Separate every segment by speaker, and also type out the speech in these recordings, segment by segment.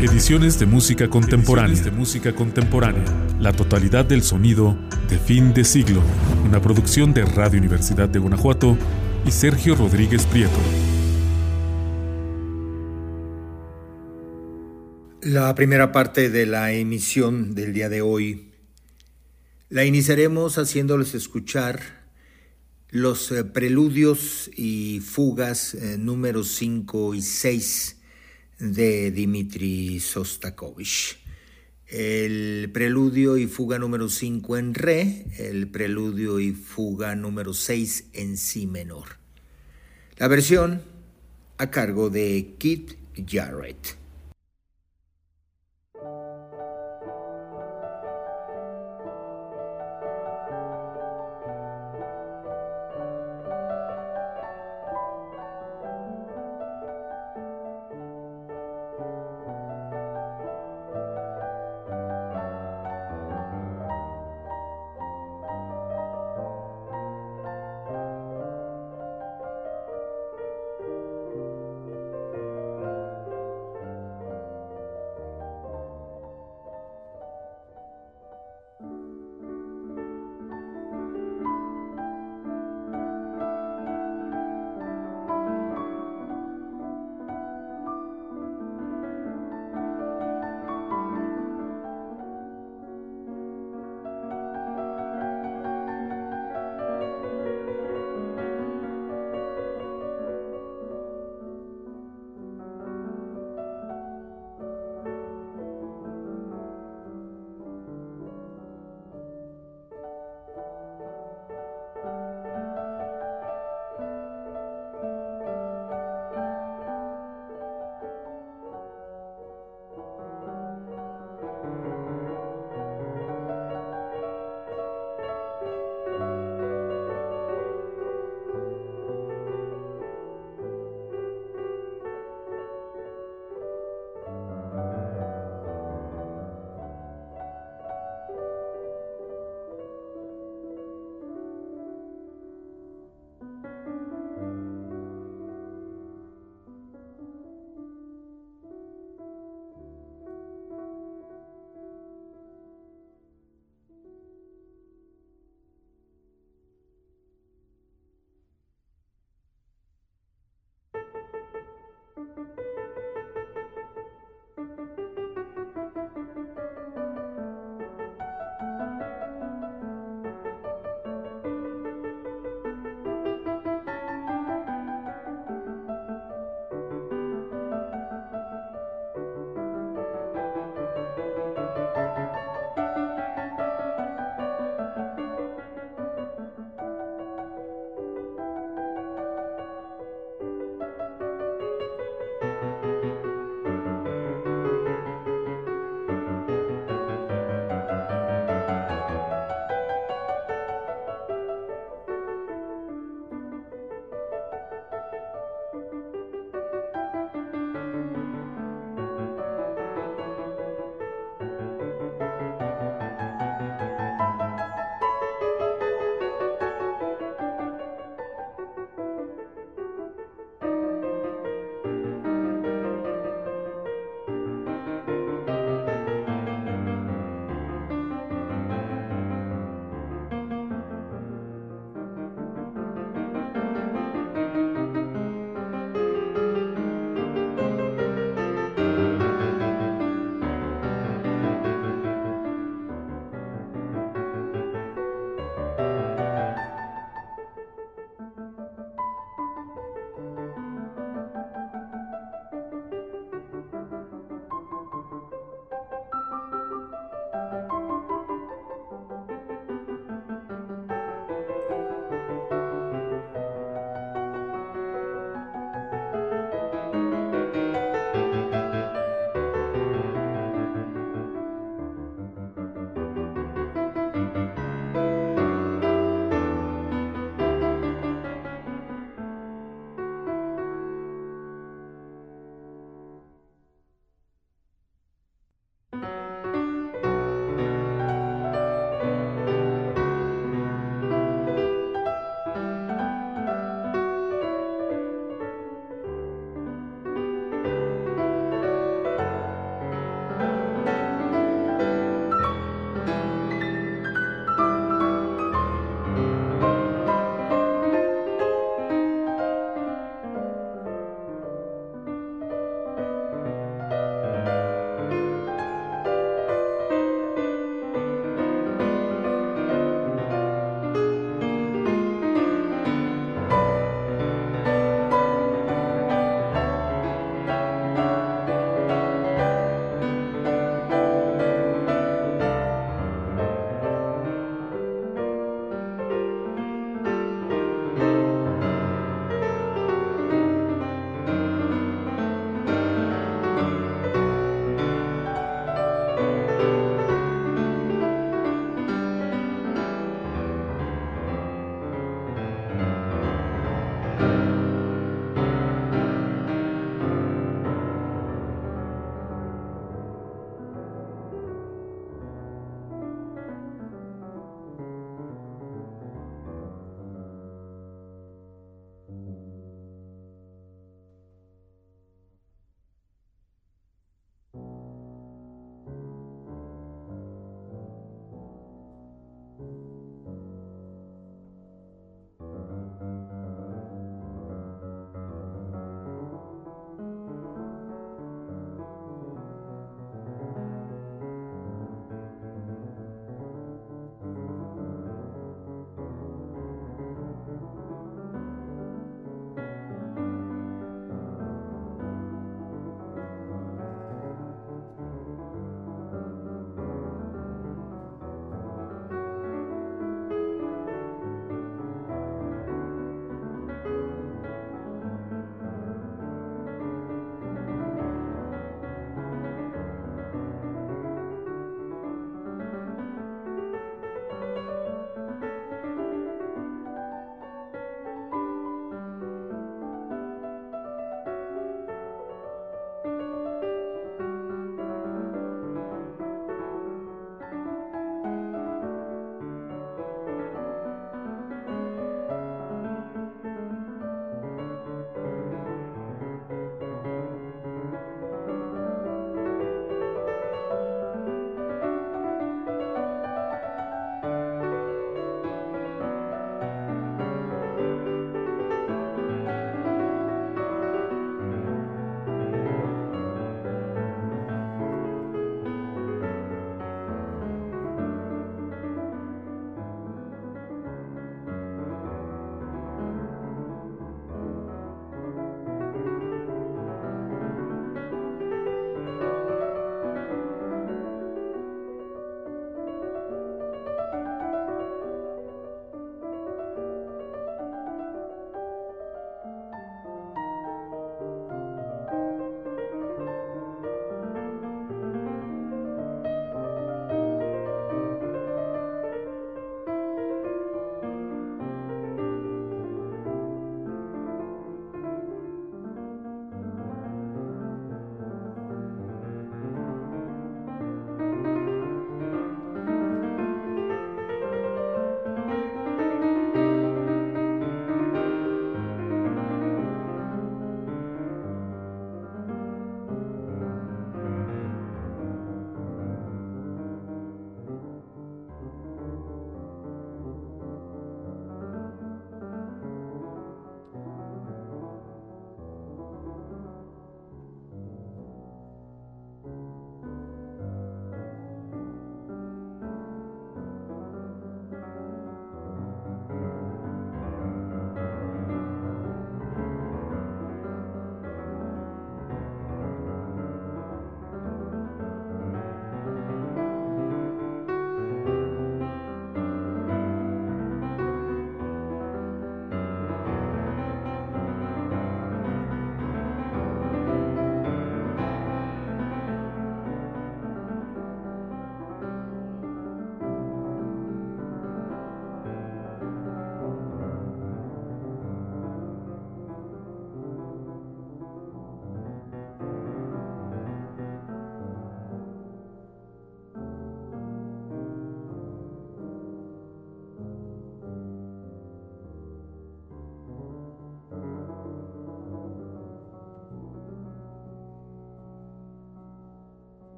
Speaker 1: Ediciones de música contemporánea. de música contemporánea. La totalidad del sonido de fin de siglo. Una producción de Radio Universidad de Guanajuato y Sergio Rodríguez Prieto.
Speaker 2: La primera parte de la emisión del día de hoy la iniciaremos haciéndoles escuchar los eh, preludios y fugas eh, números 5 y 6 de Dmitri Sostakovich. El preludio y fuga número 5 en re, el preludio y fuga número 6 en si menor. La versión a cargo de Kit Jarrett.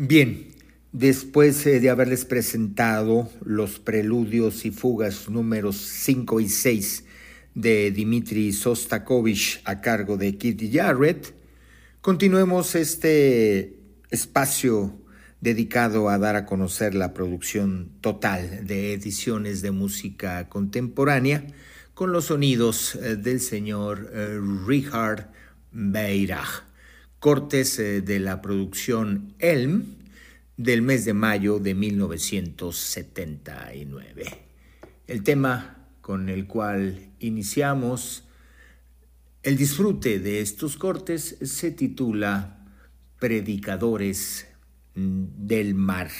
Speaker 2: Bien, después eh, de haberles presentado los preludios y fugas números 5 y 6 de Dimitri Sostakovich a cargo de Kitty Jarrett, continuemos este espacio dedicado a dar a conocer la producción total de ediciones de música contemporánea con los sonidos eh, del señor eh, Richard Beirach cortes eh, de la producción Elm del mes de mayo de 1979. El tema con el cual iniciamos el disfrute de estos cortes se titula Predicadores del Mar.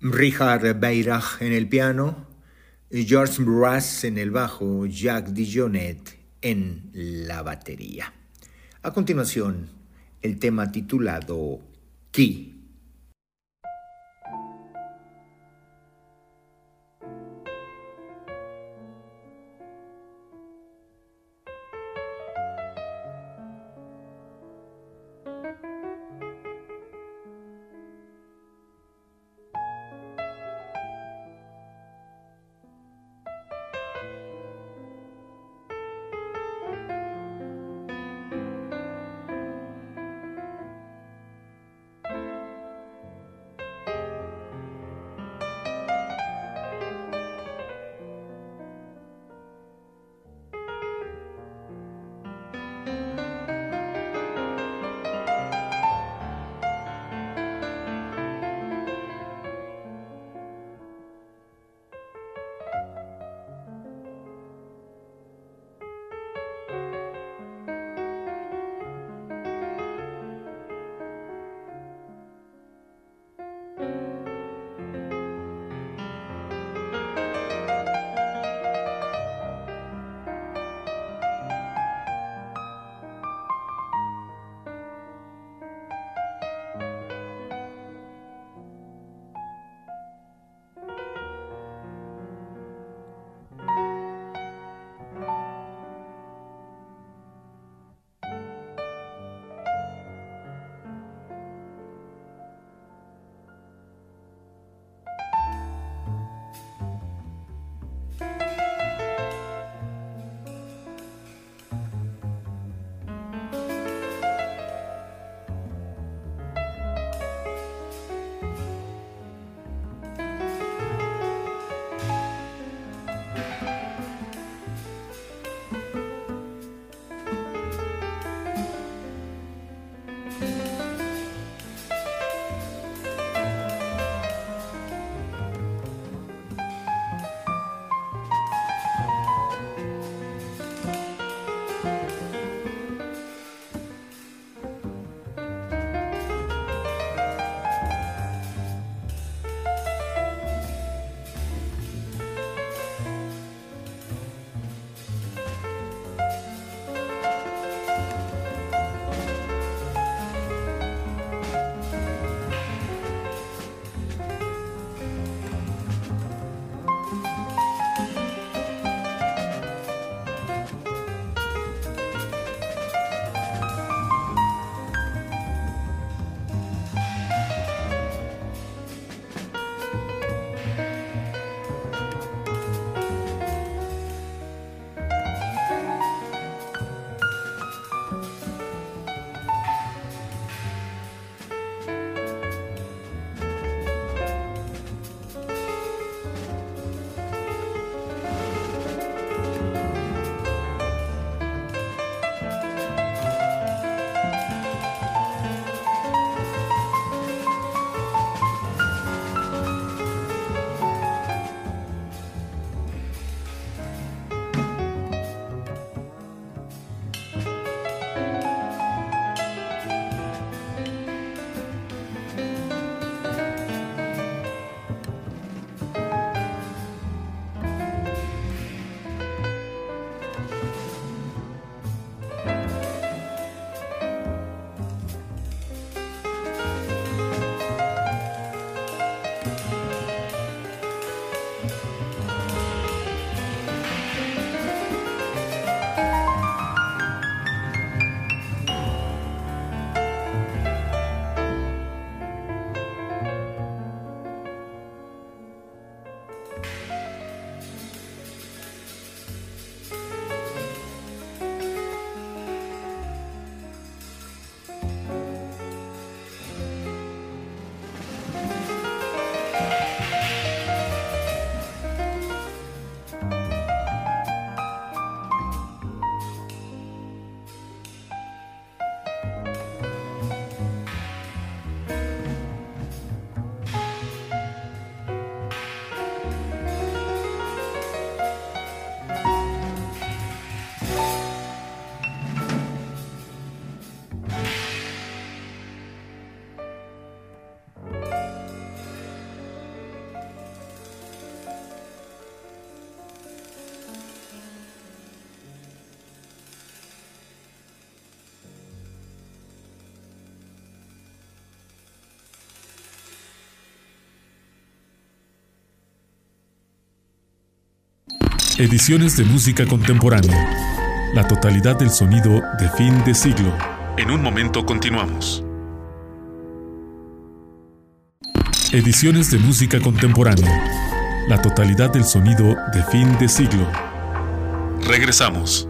Speaker 2: Richard Beirach en el piano, George Brass en el bajo, Jacques Dijonet en la batería. A continuación, el tema titulado Key.
Speaker 1: Ediciones de música contemporánea. La totalidad del sonido de fin de siglo. En un momento continuamos. Ediciones de música contemporánea. La totalidad del sonido de fin de siglo. Regresamos.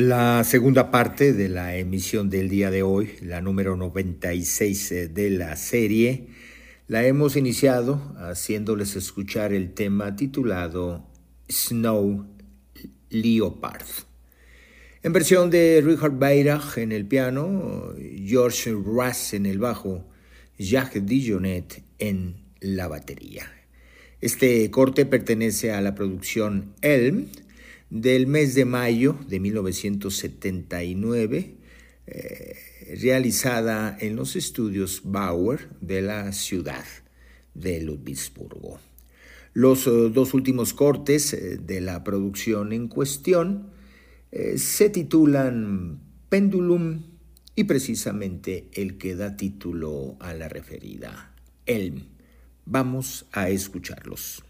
Speaker 2: La segunda parte de la emisión del día de hoy, la número 96 eh, de la serie, la hemos iniciado haciéndoles escuchar el tema titulado Snow Leopard. En versión de Richard Beirach en el piano, George Russ en el bajo, Jacques Dijonet en la batería. Este corte pertenece a la producción Elm del mes de mayo de 1979, eh, realizada en los estudios Bauer de la ciudad de Ludwigsburgo. Los eh, dos últimos cortes eh, de la producción en cuestión se titulan Pendulum y precisamente el que da título a la referida, Elm. Vamos a escucharlos.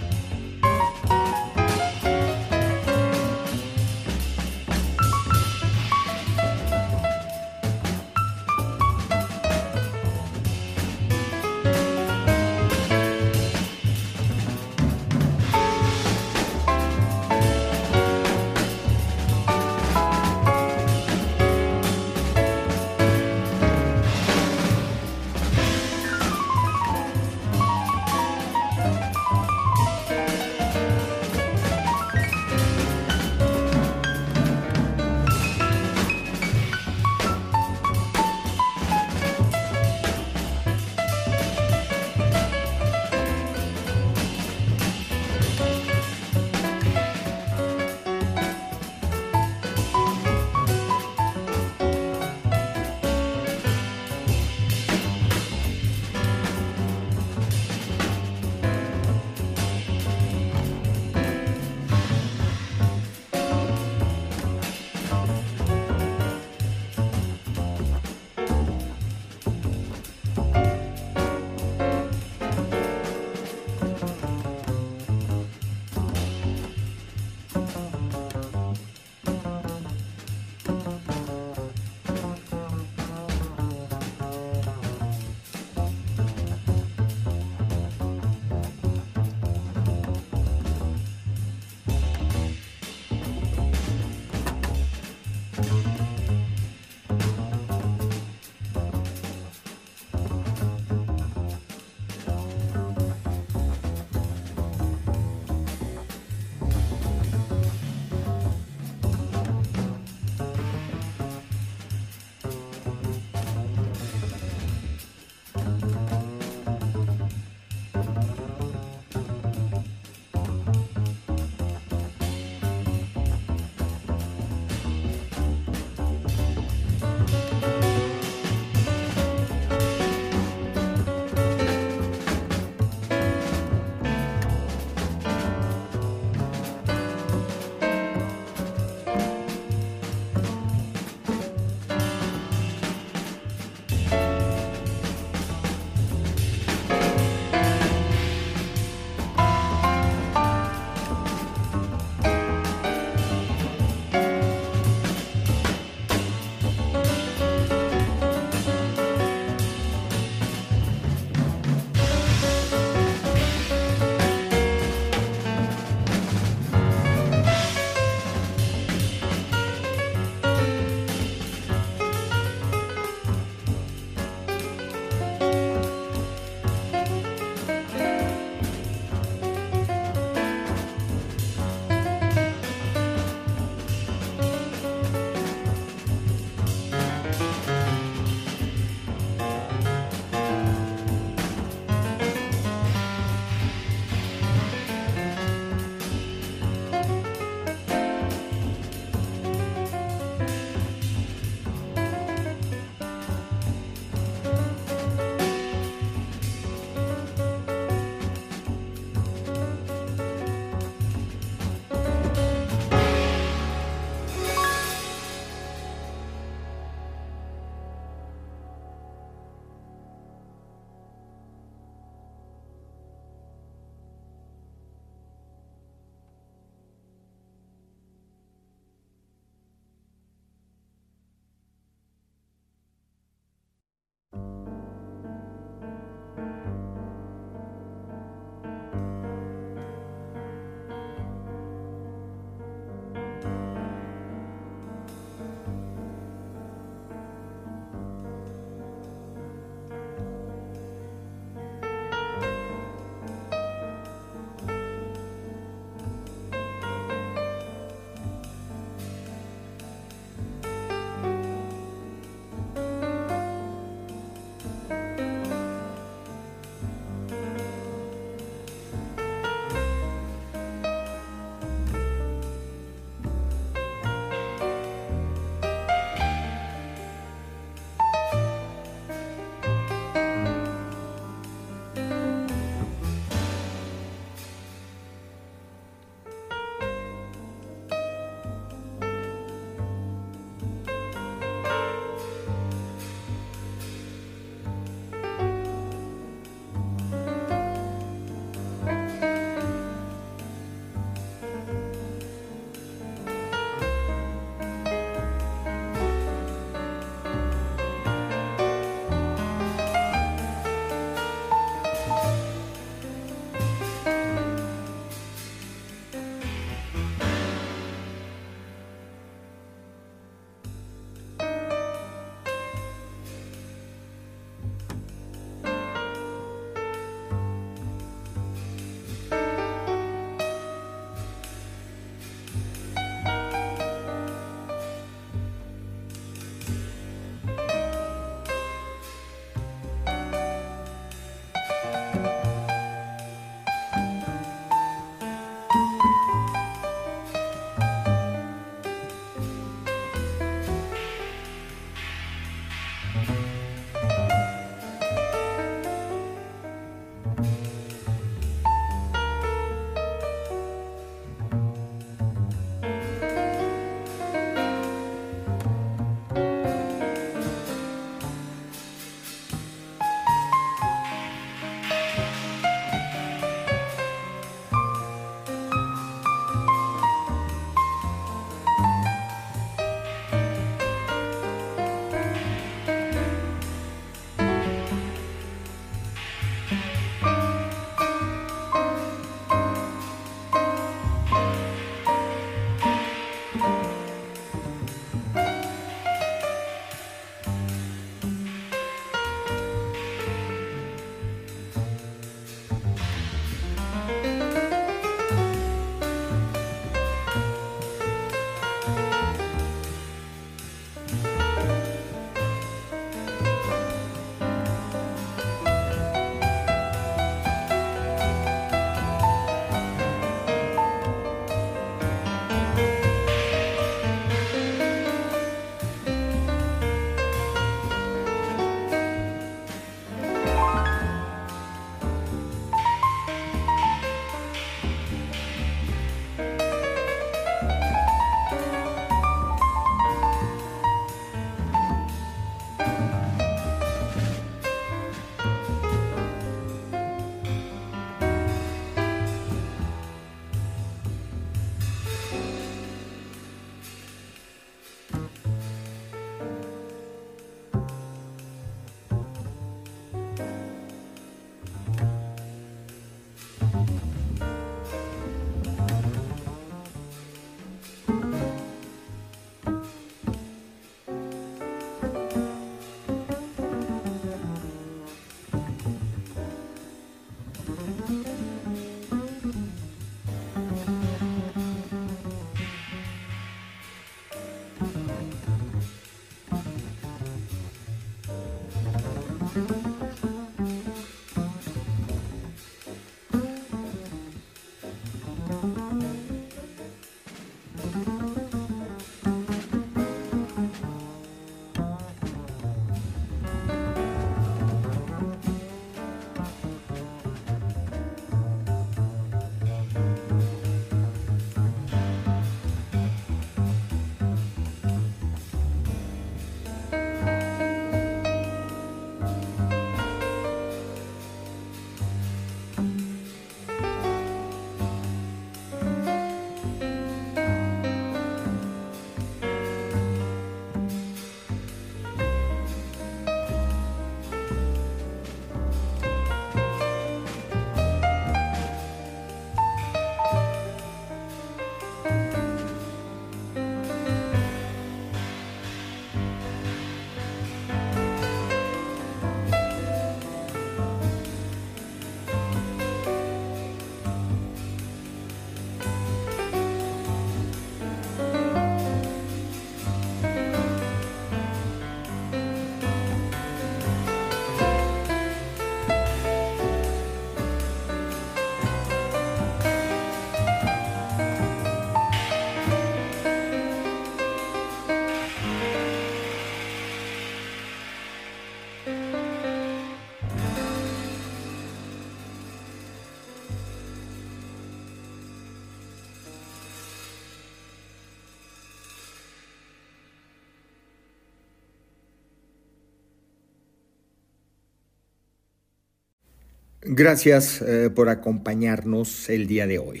Speaker 2: Gracias eh, por acompañarnos el día de hoy.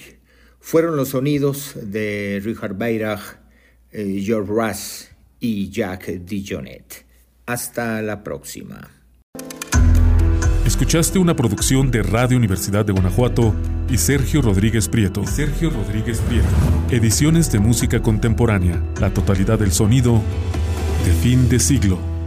Speaker 2: Fueron los sonidos de Richard Beirach, eh, George Russ y Jack Dijonet. Hasta la próxima.
Speaker 1: Escuchaste una producción de Radio Universidad de Guanajuato y Sergio Rodríguez Prieto. Sergio Rodríguez Prieto. Ediciones de música contemporánea. La totalidad del sonido de fin de siglo.